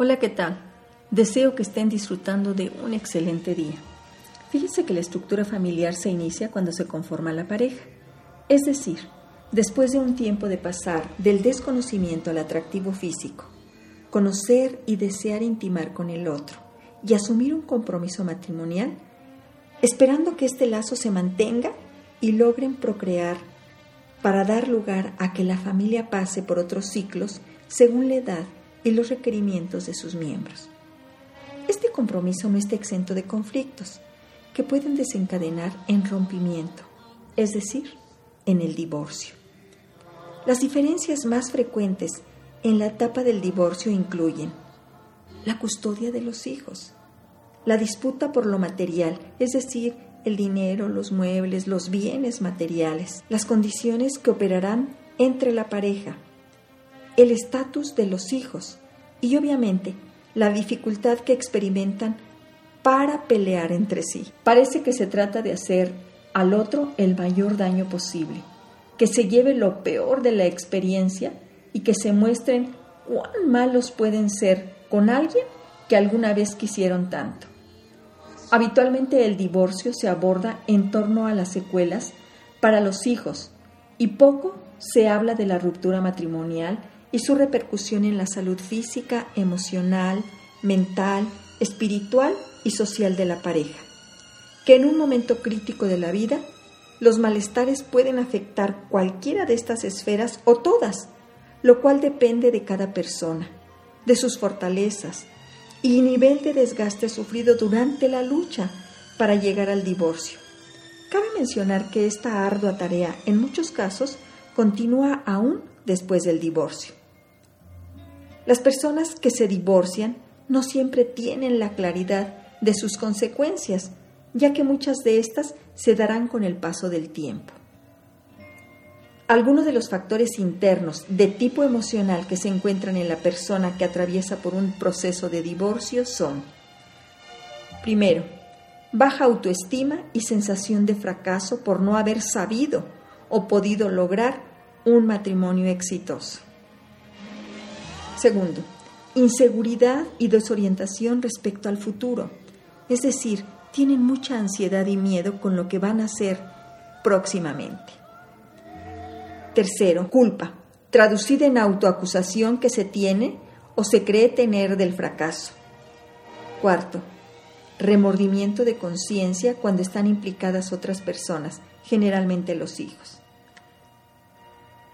Hola, ¿qué tal? Deseo que estén disfrutando de un excelente día. Fíjense que la estructura familiar se inicia cuando se conforma la pareja. Es decir, después de un tiempo de pasar del desconocimiento al atractivo físico, conocer y desear intimar con el otro y asumir un compromiso matrimonial, esperando que este lazo se mantenga y logren procrear para dar lugar a que la familia pase por otros ciclos según la edad y los requerimientos de sus miembros. Este compromiso no está exento de conflictos que pueden desencadenar en rompimiento, es decir, en el divorcio. Las diferencias más frecuentes en la etapa del divorcio incluyen la custodia de los hijos, la disputa por lo material, es decir, el dinero, los muebles, los bienes materiales, las condiciones que operarán entre la pareja, el estatus de los hijos y obviamente la dificultad que experimentan para pelear entre sí. Parece que se trata de hacer al otro el mayor daño posible, que se lleve lo peor de la experiencia y que se muestren cuán malos pueden ser con alguien que alguna vez quisieron tanto. Habitualmente el divorcio se aborda en torno a las secuelas para los hijos y poco se habla de la ruptura matrimonial y su repercusión en la salud física, emocional, mental, espiritual y social de la pareja. Que en un momento crítico de la vida, los malestares pueden afectar cualquiera de estas esferas o todas, lo cual depende de cada persona, de sus fortalezas y nivel de desgaste sufrido durante la lucha para llegar al divorcio. Cabe mencionar que esta ardua tarea en muchos casos continúa aún después del divorcio. Las personas que se divorcian no siempre tienen la claridad de sus consecuencias, ya que muchas de estas se darán con el paso del tiempo. Algunos de los factores internos de tipo emocional que se encuentran en la persona que atraviesa por un proceso de divorcio son, primero, baja autoestima y sensación de fracaso por no haber sabido o podido lograr un matrimonio exitoso. Segundo, inseguridad y desorientación respecto al futuro, es decir, tienen mucha ansiedad y miedo con lo que van a hacer próximamente. Tercero, culpa, traducida en autoacusación que se tiene o se cree tener del fracaso. Cuarto, remordimiento de conciencia cuando están implicadas otras personas, generalmente los hijos.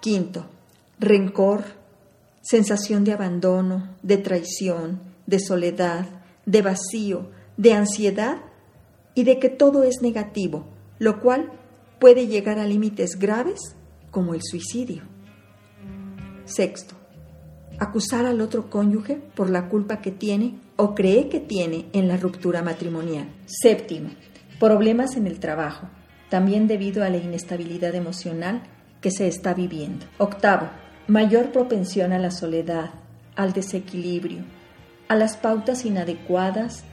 Quinto, rencor, sensación de abandono, de traición, de soledad, de vacío, de ansiedad y de que todo es negativo, lo cual puede llegar a límites graves como el suicidio. Sexto, acusar al otro cónyuge por la culpa que tiene o cree que tiene en la ruptura matrimonial. Séptimo, problemas en el trabajo, también debido a la inestabilidad emocional que se está viviendo. Octavo, mayor propensión a la soledad, al desequilibrio, a las pautas inadecuadas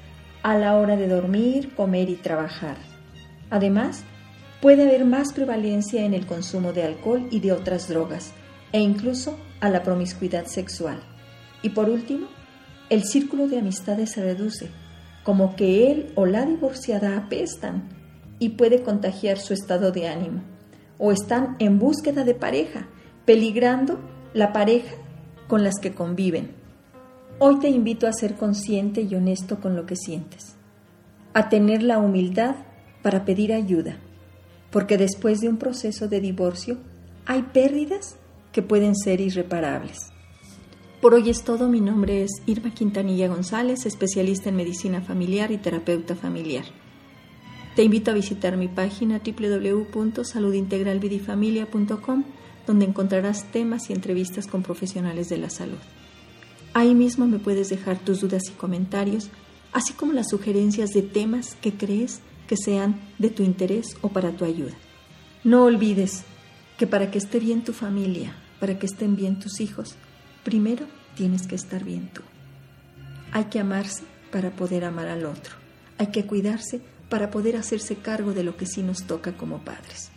a la hora de dormir, comer y trabajar. Además, puede haber más prevalencia en el consumo de alcohol y de otras drogas, e incluso a la promiscuidad sexual. Y por último, el círculo de amistades se reduce, como que él o la divorciada apestan y puede contagiar su estado de ánimo, o están en búsqueda de pareja, peligrando la pareja con las que conviven. Hoy te invito a ser consciente y honesto con lo que sientes, a tener la humildad para pedir ayuda, porque después de un proceso de divorcio hay pérdidas que pueden ser irreparables. Por hoy es todo, mi nombre es Irma Quintanilla González, especialista en medicina familiar y terapeuta familiar. Te invito a visitar mi página www.saludintegralvidifamilia.com donde encontrarás temas y entrevistas con profesionales de la salud. Ahí mismo me puedes dejar tus dudas y comentarios, así como las sugerencias de temas que crees que sean de tu interés o para tu ayuda. No olvides que para que esté bien tu familia, para que estén bien tus hijos, primero tienes que estar bien tú. Hay que amarse para poder amar al otro. Hay que cuidarse para poder hacerse cargo de lo que sí nos toca como padres.